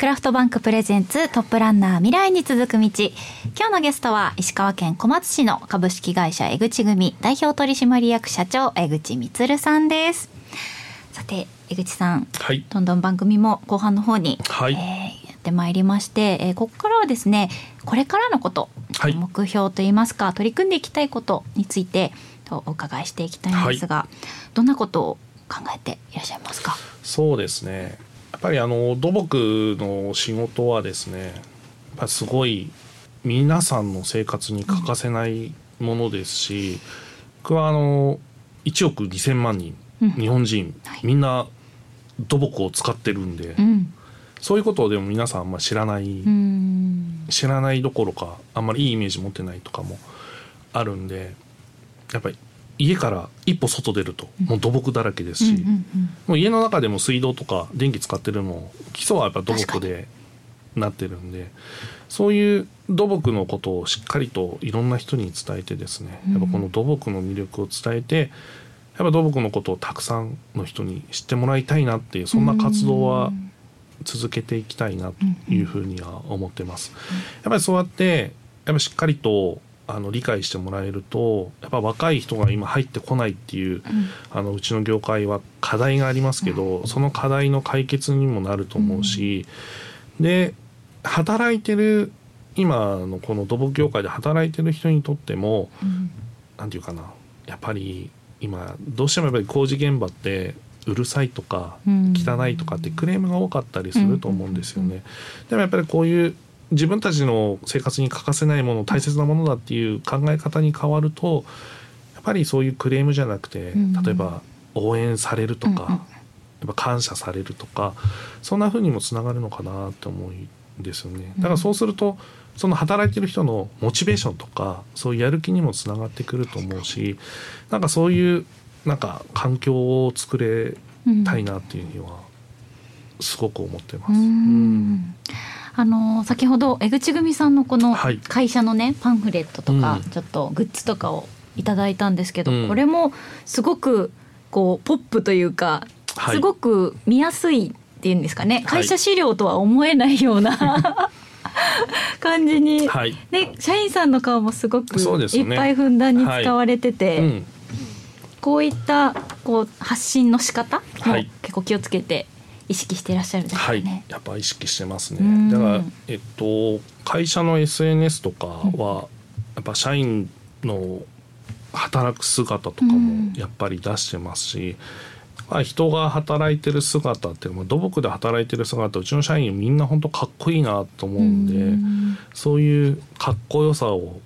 クラフトバンクプレゼンツトップランナー未来に続く道。今日のゲストは石川県小松市の株式会社江口組代表取締役社長江口充さんです。さて江口さん、はい、どんどん番組も後半の方に、はい、えー、やってまいりまして、えー、ここからはですねこれからのこと、はい、目標といいますか取り組んでいきたいことについてお伺いしていきたいんですが、はい、どんなことを考えていらっしゃいますか？そうですねやっぱりあの土木の仕事はですねやっぱすごい皆さんの生活に欠かせないものですし、うん、僕はあの1億2,000万人、うん、日本人、はい、みんな土木を使ってるんで、うん、そういうことをでも皆さんあんま知らない、知らないどころかあんまりいいイメージ持ってないとかもあるんでやっぱり家から一歩外出るともう土木だらけですし、もう家の中でも水道とか電気使ってるのも基礎はやっぱ土木でなってるんでそういう土木のことをしっかりといろんな人に伝えてですねやっぱこの土木の魅力を伝えてやっぱ土木のことをたくさんの人に知ってもらいたいなっていうそんな活動は続けていきたいなというふうには思ってます。やっぱりそうやってやっぱしっかりとあの理解してもらえるとやっぱ若い人が今入ってこないっていう、うん、あのうちの業界は課題がありますけど、うん、その課題の解決にもなると思うし、うん、で働いてる今のこの土木業界で働いてる人にとっても何、うん、て言うかなやっぱり今どうしてもやっぱり工事現場ってうるさいとか汚いとかってクレームが多かったりすると思うんですよね。でもやっぱりこういう自分たちの生活に欠かせないもの大切なものだっていう考え方に変わるとやっぱりそういうクレームじゃなくて例えば応援されるとか、やっぱ感謝されるとかそんな風にもつながるのかなって思うんですよね。だからそうするとその働いてる人のモチベーションとかそういうやる気にもつながってくると思うしなんかそういうなんか環境を作れたいなっていうにはすごく思ってます。うんあの先ほど江口組さんのこの会社のね、はい、パンフレットとか、ちょっとグッズとかをいただいたんですけど、うん、これもすごくこうポップというか、すごく見やすいっていうんですかね、会社資料とは思えないような 感じに、はい、で社員さんの顔もすごくいっぱいふんだんに使われてて、はい。うん、こういったこう発信の仕方も結構気をつけて意識していらっしゃるんですね、はい、やっぱ意識してますね。だからえっと会社の SNS とかは、やっぱ社員の働く姿とかもやっぱり出してますし、うん、人が働いてる姿っていうの土木で働いてる姿うちの社員みんな本当かっこいいなと思うんで、うん、そういうかっこよさを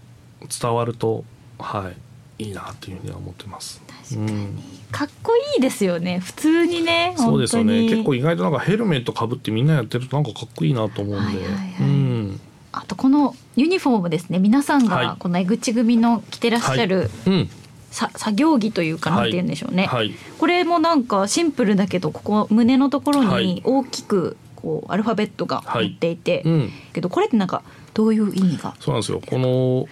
伝わるとはいいいなっていうふうには思ってます。確かに、うん、かっこいいですよね。普通にねそうですよね。結構意外となんかヘルメットかぶってみんなやってるとなんかかっこいいなと思うんで、はいはいはい、うん。あとこのユニフォームですね。皆さんがこの江口組の着てらっしゃる、はい。うん、さ作業着というかなんて言うんでしょうね、はい。はい、これもなんかシンプルだけどここ胸のところに大きくこうアルファベットが入っていて、うん、けどこれってなんかどういう意味が？そうなんですよ。この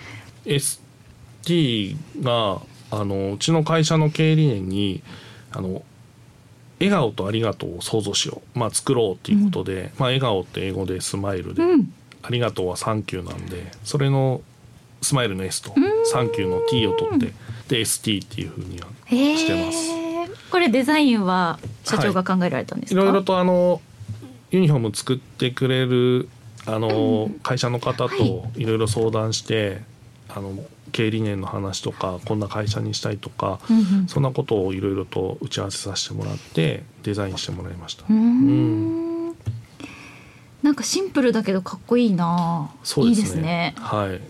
ST があのうちの会社の経営理念にあの笑顔とありがとうを想像しよう、まあ、作ろうということで、うん、まあ、笑顔って英語でスマイルで、うん、ありがとうはサンキューなんでそれのスマイルの S とサンキューの T を取って、で ST っていうふうにはしてます。これデザインは社長が考えられたんですか、はい、いろいろとあのユニフォーム作ってくれるあの、会社の方といろいろ相談して、あの経営理念の話とかこんな会社にしたいとか、うんうん、そんなことをいろいろと打ち合わせさせてもらってデザインしてもらいました。うんなんかシンプルだけどかっこいいな。そうですね。いいですねはい。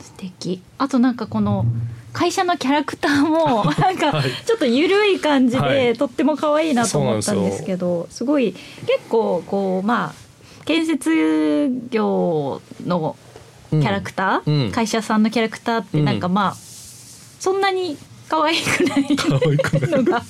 素敵。あとなんかこの会社のキャラクターも なんかちょっと緩い感じで、はい、とっても可愛いなと思ったんですけど、すごい結構こうまあ建設業のキャラクター、うん、会社さんのキャラクターってなんかまあ、そんなに可愛くないのが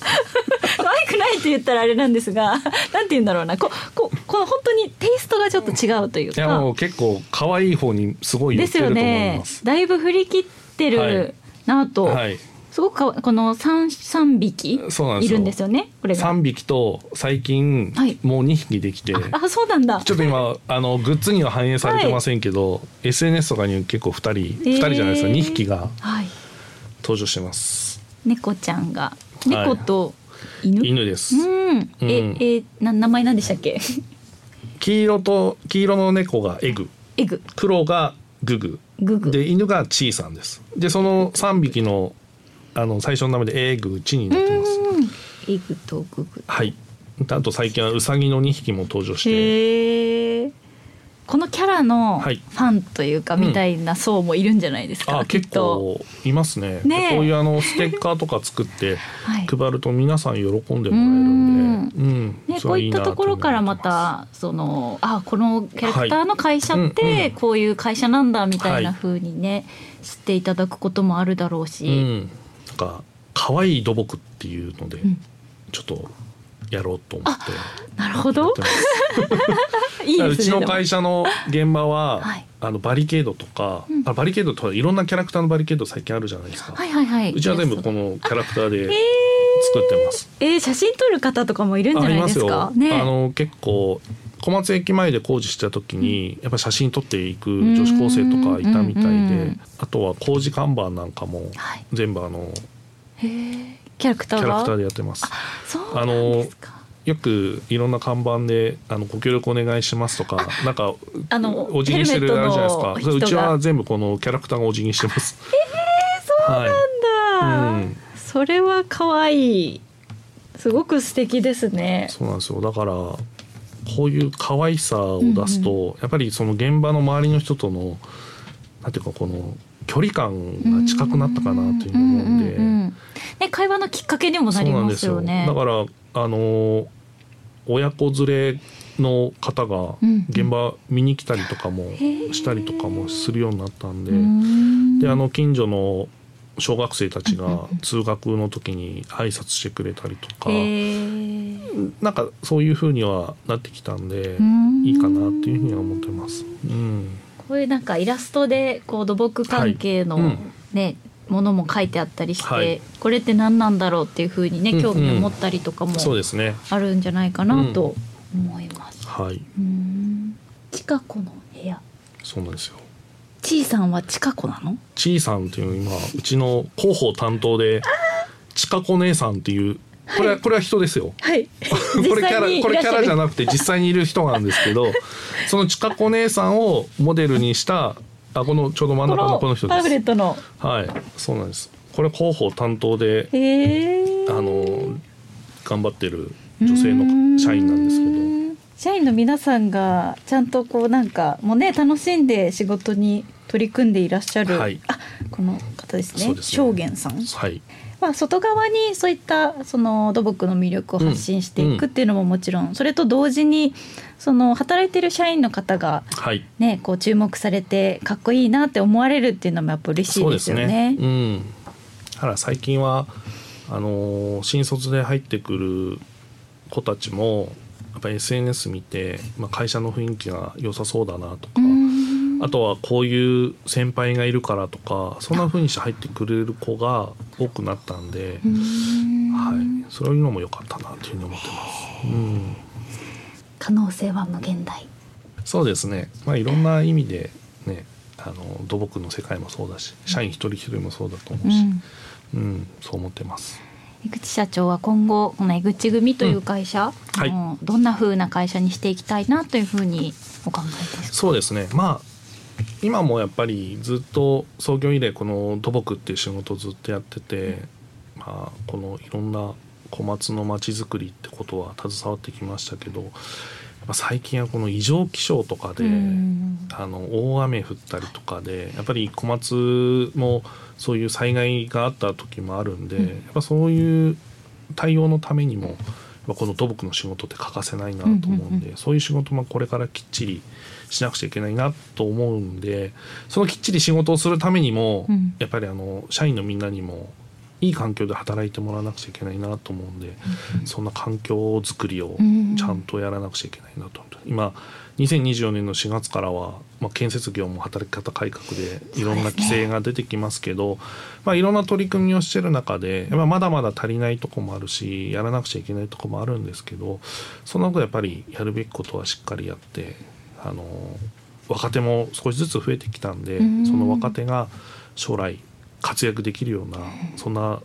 可愛くないって言ったらあれなんですがなんて言うんだろうな。こここの本当にテイストがちょっと違うというか。いやもう結構可愛い方にすごいですよね。だいぶ振り切ってるなと、はいはい、すごくこの三三匹いるんですよね？これ三匹と最近、はい、もう二匹できて、あそうなんだ。ちょっと今あのグッズには反映されてませんけど、はい、SNS とかに結構二人二、人じゃないですか二匹が登場してます。猫ちゃんが猫と犬、犬です。うん。え、えな名前なんでしたっけ？黄色と黄色の猫がエグ。エグ。黒がググ。ググ。で犬がチーさんです。でその三匹のあの最初の名前でエグチになってます。エグとググ。はい。あと最近はウサギの二匹も登場して。このキャラのファンというか、みたいな層もいるんじゃないですか、うん、あ結構いますね。ねこういうあのステッカーとか作って 配ると皆さん喜んでもらえるんで、うん。ね、こういったところからまたそのあこのキャラクターの会社ってこういう会社なんだみたいなふうにね、知っていただくこともあるだろうし、うんか可愛い土木っていうので、ちょっとやろうと思って。なるほど。いいね、うちの会社の現場は、はい、あのバリケードとか、うん、バリケードとかいろんなキャラクターのバリケード最近あるじゃないですか。はいはいはい。うちは全部このキャラクターで作ってます。えー、えー、写真撮る方とかもいるんじゃないですか？ね、あの結構小松駅前で工事した時に、やっぱ写真撮っていく女子高生とかいたみたいで、あとは工事看板なんかも全部あの、キャラクターキャラクターでやってます。あのよくいろんな看板であのご協力お願いしますとかなんかあのお辞儀してるあるじゃないですか。うちは全部このキャラクターがお辞儀してます。えー、そうなんだ、はい。うん、それは可愛い。すごく素敵ですね。そうなんですよ。だからこういう可愛さを出すと、うんうん、やっぱりその現場の周りの人とのなんていうかこの距離感が近くなったかなというふうに思うんで、うんうんうん、ね、会話のきっかけにもなりますよね。だからあの親子連れの方が現場見に来たりとかもしたりとかもするようになったんで、うん、であの近所の小学生たちが通学の時に挨拶してくれたりとか、なんかそういうふうにはなってきたんでいいかなっていうふうには思ってます。うん、こういうなんかイラストでこう土木関係のね、はいうんものも書いてあったりして、はい、これって何なんだろうっていうふうにね興味を持ったりとかもあるんじゃないかなと思います。はい。近子の部屋。そうなんですよ。ちいさんは近子なの？ちいさんっていう今うちの広報担当で近子姉さんっていうこれは、はい、これは人ですよ。はい。これキャラこれキャラじゃなくて実際にいる人なんですけど、その近子姉さんをモデルにしたあこのちょうど真ん中のこの人です。パブレットの。はい。そうなんです。これ広報担当であの頑張ってる女性の社員なんですけど。社員の皆さんがちゃんとこうなんかもうね楽しんで仕事に取り組んでいらっしゃる、はい、あこの方ですね。証言さん。はいまあ、外側にそういったその土木の魅力を発信していくっていうのももちろん、それと同時にその働いてる社員の方がね、はい、こう注目されてかっこいいなって思われるっていうのもやっぱ嬉しいですよね。ねうん、だから最近はあの新卒で入ってくる子たちもやっぱり SNS 見て、まあ、会社の雰囲気が良さそうだなとか。あとはこういう先輩がいるからとかそんなふうにして入ってくれる子が多くなったんで、はい、そういうのも良かったなというふうに思ってます。うん可能性は無限大。そうですね。まあいろんな意味でねあの土木の世界もそうだし社員一人一人もそうだと思うし、うん、うん、そう思ってます。江口社長は今後この江口組という会社、うん。はい、どんなふうな会社にしていきたいなというふうにお考えですか？そうですね。まあ今もやっぱりずっと創業以来この土木っていう仕事をずっとやってて、まあ、このいろんな小松の町づくりってことは携わってきましたけど最近はこの異常気象とかで、あの大雨降ったりとかでやっぱり小松もそういう災害があった時もあるんで、やっぱそういう対応のためにもこの土木の仕事って欠かせないなと思うんで、そういう仕事もこれからきっちりしなくちゃいけないなと思うんでそのきっちり仕事をするためにも、やっぱりあの社員のみんなにもいい環境で働いてもらわなくちゃいけないなと思うんで、うん、そんな環境づくりをちゃんとやらなくちゃいけないなと今2024年の4月からは、まあ、建設業も働き方改革でいろんな規制が出てきますけど、ね、まあ、いろんな取り組みをしてる中で、まあ、まだまだ足りないとこもあるしやらなくちゃいけないとこもあるんですけどその後やっぱりやるべきことはしっかりやってあの若手も少しずつ増えてきたんで、その若手が将来活躍できるようなそんな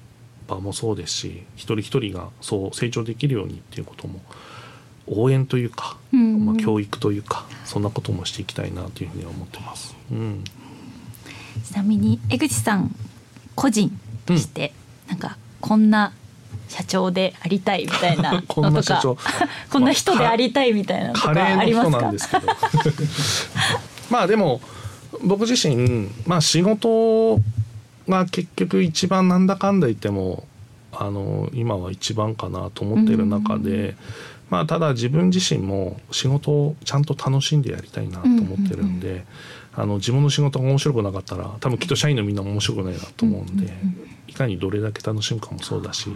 場もそうですし一人一人がそう成長できるようにっていうことも応援というか、まあ、教育というかそんなこともしていきたいなというふうに思ってます。うん、ちなみに江口さん個人として、なんかこんな社長でありたいみたいなのとか こんな人でありたいみたいなのとかありますか？まあでも僕自身、まあ、仕事が結局一番なんだかんだ言ってもあの今は一番かなと思っている中で、まあ、ただ自分自身も仕事をちゃんと楽しんでやりたいなと思ってるんで、あの自分の仕事が面白くなかったら多分きっと社員のみんな面白くないなと思うんで、いかにどれだけ楽しむかもそうだし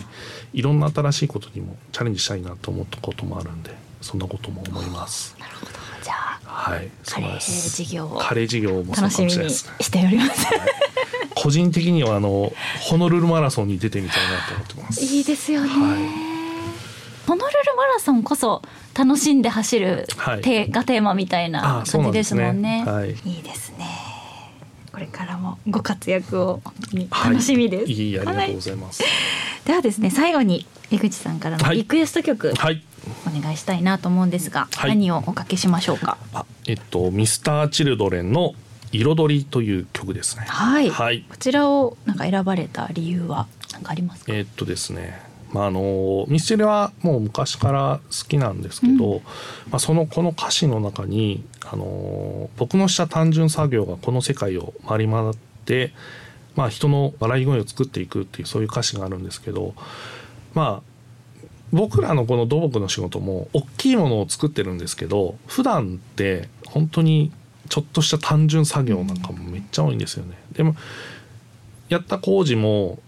いろんな新しいことにもチャレンジしたいなと思ったこともあるんでそんなことも思います。なるほど。じゃあ、はい、カレー事業をカレー事業も楽しみにしております。はい個人的にはあのホノルルマラソンに出てみたいなと思ってます。いいですよね。はいホノルルマラソンこそ楽しんで走る、はい、がテーマみたいな感じですもんね。んねはい、いいですね。これからもご活躍を楽しみです。はい、いいありがとうございます。ではですね最後に江口さんからのリクエスト曲、はい、お願いしたいなと思うんですが、何をおかけしましょうか？あえっとミスターチルドレンの彩りという曲ですね。はい。はい、こちらをなんか選ばれた理由は何かありますか？えっとですね。まあ、あのミスチルはもう昔から好きなんですけど、うん、まあ、そのこの歌詞の中にあの僕のした単純作業がこの世界を回り回って、まあ、人の笑い声を作っていくっていうそういう歌詞があるんですけどまあ僕らのこの土木の仕事も大きいものを作ってるんですけど普段って本当にちょっとした単純作業なんかもめっちゃ多いんですよね。でもやった工事も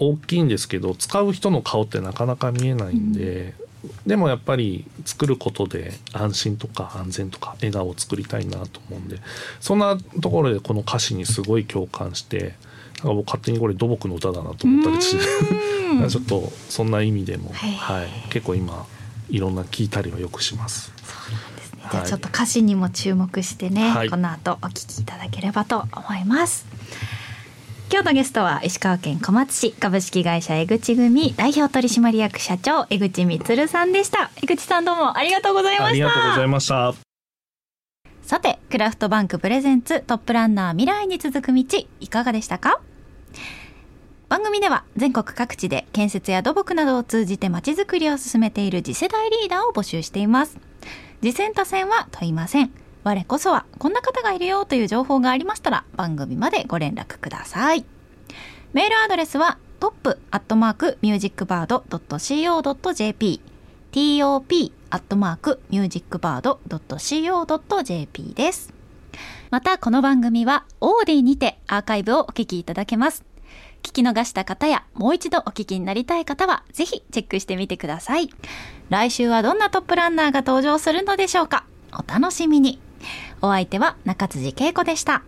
大きいんですけど使う人の顔ってなかなか見えないんで、うん、でもやっぱり作ることで安心とか安全とか笑顔を作りたいなと思うんでそんなところでこの歌詞にすごい共感してなんか僕勝手にこれ土木の歌だなと思ったりして ちょっとそんな意味でも、はい、はい、結構今いろんな聞いたりはよくします。そうなんですね、じゃあちょっと歌詞にも注目してね、はい、この後お聞きいただければと思います。今日のゲストは石川県小松市株式会社江口組代表取締役社長江口光さんでした。江口さんどうもありがとうございました。ありがとうございました。さてクラフトバンクプレゼンツトップランナー未来に続く道いかがでしたか？番組では全国各地で建設や土木などを通じてまちづくりを進めている次世代リーダーを募集しています次戦多戦は問いません我こそはこんな方がいるよという情報がありましたら番組までご連絡ください。メールアドレスはトップアットマークミュージックバード .co.jp top アットマークミュージックバード .co.jp です。またこの番組はオーディにてアーカイブをお聞きいただけます。聞き逃した方やもう一度お聞きになりたい方はぜひチェックしてみてください。来週はどんなトップランナーが登場するのでしょうか？お楽しみに。お相手は中辻恵子でした。